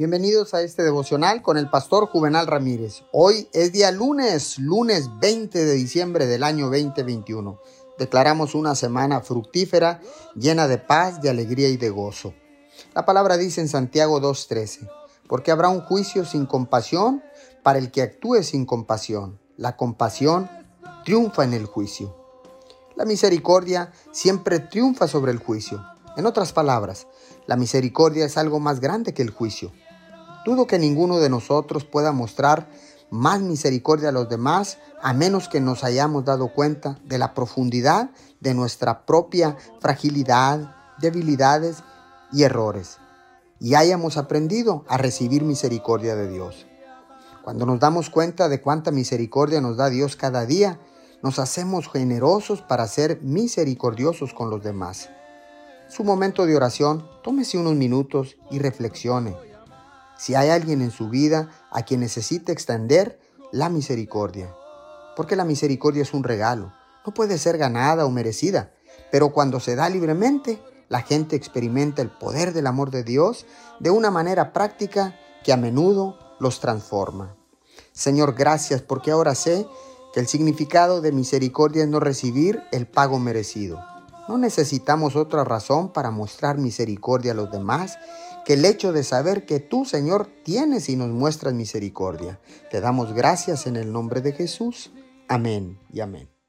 Bienvenidos a este devocional con el pastor Juvenal Ramírez. Hoy es día lunes, lunes 20 de diciembre del año 2021. Declaramos una semana fructífera, llena de paz, de alegría y de gozo. La palabra dice en Santiago 2.13, porque habrá un juicio sin compasión para el que actúe sin compasión. La compasión triunfa en el juicio. La misericordia siempre triunfa sobre el juicio. En otras palabras, la misericordia es algo más grande que el juicio. Dudo que ninguno de nosotros pueda mostrar más misericordia a los demás a menos que nos hayamos dado cuenta de la profundidad de nuestra propia fragilidad, debilidades y errores y hayamos aprendido a recibir misericordia de Dios. Cuando nos damos cuenta de cuánta misericordia nos da Dios cada día, nos hacemos generosos para ser misericordiosos con los demás. Su momento de oración, tómese unos minutos y reflexione si hay alguien en su vida a quien necesite extender la misericordia. Porque la misericordia es un regalo, no puede ser ganada o merecida, pero cuando se da libremente, la gente experimenta el poder del amor de Dios de una manera práctica que a menudo los transforma. Señor, gracias porque ahora sé que el significado de misericordia es no recibir el pago merecido. No necesitamos otra razón para mostrar misericordia a los demás que el hecho de saber que tú, Señor, tienes y nos muestras misericordia. Te damos gracias en el nombre de Jesús. Amén y amén.